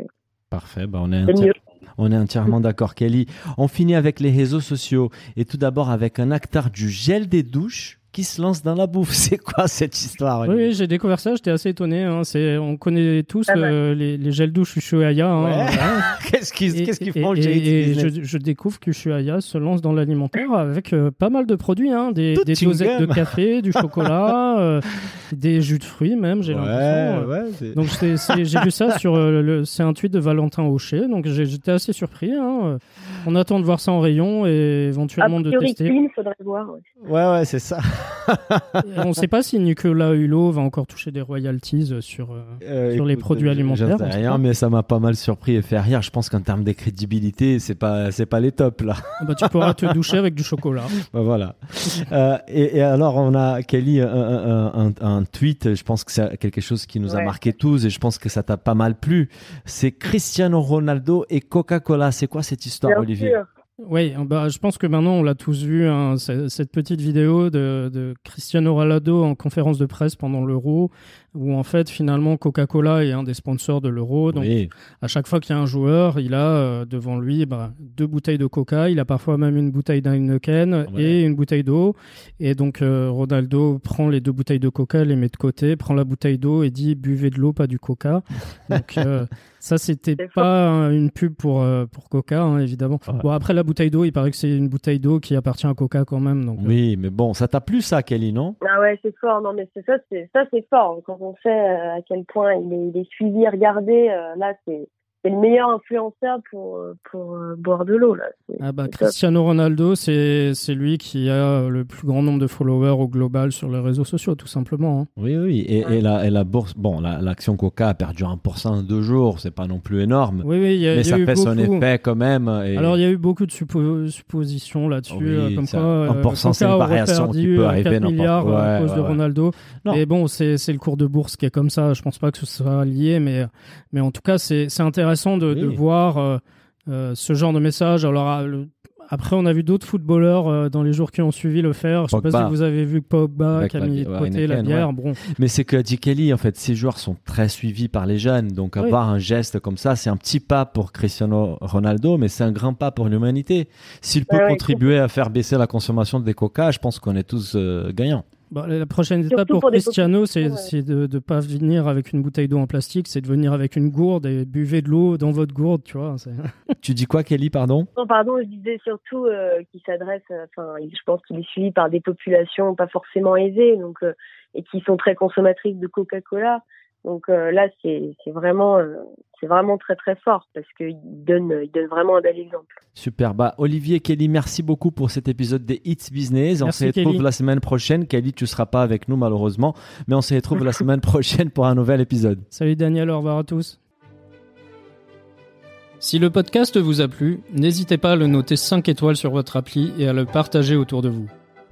Parfait, bah on est mieux. On est entièrement d'accord, Kelly. On finit avec les réseaux sociaux et tout d'abord avec un acteur du gel des douches qui se lance dans la bouffe. [laughs] C'est quoi cette histoire Oui, j'ai découvert ça, j'étais assez étonné. Hein. C'est, on connaît tous Pas mal. euh, les, les gels douche Ushuaïa. Hein, Ouais. voilà. [laughs] Qu'est-ce qu'ils et- font le et- et je, je découvre qu'Ushuaïa se lance dans l'alimentaire avec euh, pas mal de produits, hein, des, des dosettes de café, du [laughs] chocolat, euh, des jus de fruits même, j'ai l'impression. Ouais, Donc j'ai vu ça sur euh, le, c'est un tweet de Valentin Aucher, donc j'étais assez surpris. Hein. On attend de voir ça en rayon et éventuellement de tester. clean, faudrait voir. ouais. Ouais, ouais, c'est ça. On ne sait pas si Nicolas Hulot va encore toucher des royalties sur. euh, Euh, Sur les produits euh, alimentaires, j'en sais rien, mais ça m'a pas mal surpris et fait rire. Je pense qu'en termes de crédibilité, c'est pas, c'est pas les tops là. bah, tu pourras te doucher avec du chocolat. [laughs] Bah, voilà. Euh, et, et alors, on a, Kelly, un, un- un- un tweet, je pense que c'est quelque chose qui nous a marqué tous et je pense que ça t'a pas mal plu. C'est Cristiano Ronaldo et Coca-Cola. C'est quoi cette histoire, Bien Olivier? sûr. Oui, bah, je pense que maintenant on l'a tous vu, hein, cette petite vidéo de, de Cristiano Ronaldo en conférence de presse pendant l'Euro, où en fait finalement Coca-Cola est un des sponsors de l'Euro. Donc Oui. à chaque fois qu'il y a un joueur, il a euh, devant lui bah, deux bouteilles de Coca, il a parfois même une bouteille d'Heineken et une bouteille d'eau. Et donc euh, Ronaldo prend les deux bouteilles de Coca, les met de côté, prend la bouteille d'eau et dit buvez de l'eau, pas du Coca. Donc euh, [laughs] ça c'était pas une pub pour euh, pour Coca hein, évidemment. Ouais. Bon après la bouteille d'eau, il paraît que c'est une bouteille d'eau qui appartient à Coca quand même. Donc euh, Oui, mais bon, ça t'a plu ça, Kelly, non? Ah ouais, c'est fort. Non, mais c'est ça, c'est ça, c'est fort. Quand on sait euh, à quel point il est, il est suivi, regardé, euh, là, c'est c'est le meilleur influenceur pour euh, pour euh, boire de l'eau là. Ah bah. Cristiano Ronaldo, c'est c'est lui qui a le plus grand nombre de followers au global sur les réseaux sociaux, tout simplement. hein. Oui, oui. Et, et la, et la bourse, bon, la- l'action Coca a perdu 1% en deux jours. C'est pas non plus énorme. Oui, oui, il y a, mais y a ça eu fait son beaucoup- effet quand même. et- Alors il y a eu beaucoup de suppo- suppositions là-dessus, Oui, euh, comme ça- quoi euh, 1%, c'est une variation qui perdu peut arriver 4 n'importe- milliards euh, à Ouais, cause ouais, de ouais. Ronaldo. Non. Mais bon, c'est c'est le cours de bourse qui est comme ça. Je pense pas que ce soit lié, mais mais en tout cas, c'est c'est intéressant de, de Oui. voir euh, euh, ce genre de message. Alors ah, le- après, on a vu d'autres footballeurs euh, dans les jours qui ont suivi le faire. Je sais pas si vous avez vu Pogba a la ouais, côté la bière. Bon, Mais c'est que dit Kelly, en fait, ces joueurs sont très suivis par les jeunes. Donc, Oui. avoir un geste comme ça, c'est un petit pas pour Cristiano Ronaldo, mais c'est un grand pas pour l'humanité. S'il peut ouais, contribuer à faire baisser la consommation des coca, je pense qu'on est tous euh, gagnants. Bah, la prochaine Surtout étape pour, Cristiano, c'est de ne pas venir avec une bouteille d'eau en plastique, c'est de venir avec une gourde et buvez de l'eau dans votre gourde, tu vois. [laughs] Tu dis quoi, Kelly, pardon? Non, pardon, je disais surtout euh, qu'il s'adresse, euh, enfin, je pense qu'il est suivi par des populations pas forcément aisées, donc euh, et qui sont très consommatrices de Coca-Cola. Donc euh, là, c'est vraiment, euh, c'est vraiment très très fort parce qu'il donne, il donne vraiment un bel exemple. Super. Bah, Olivier, Kelly, merci beaucoup pour cet épisode des Hits Business. on Merci, se retrouve Kelly. la semaine prochaine. Kelly, tu seras pas avec nous, malheureusement, mais on se retrouve la semaine prochaine pour un nouvel épisode. [laughs] Salut Daniel, au revoir à tous. Si le podcast vous a plu, n'hésitez pas à le noter 5 étoiles sur votre appli et à le partager autour de vous.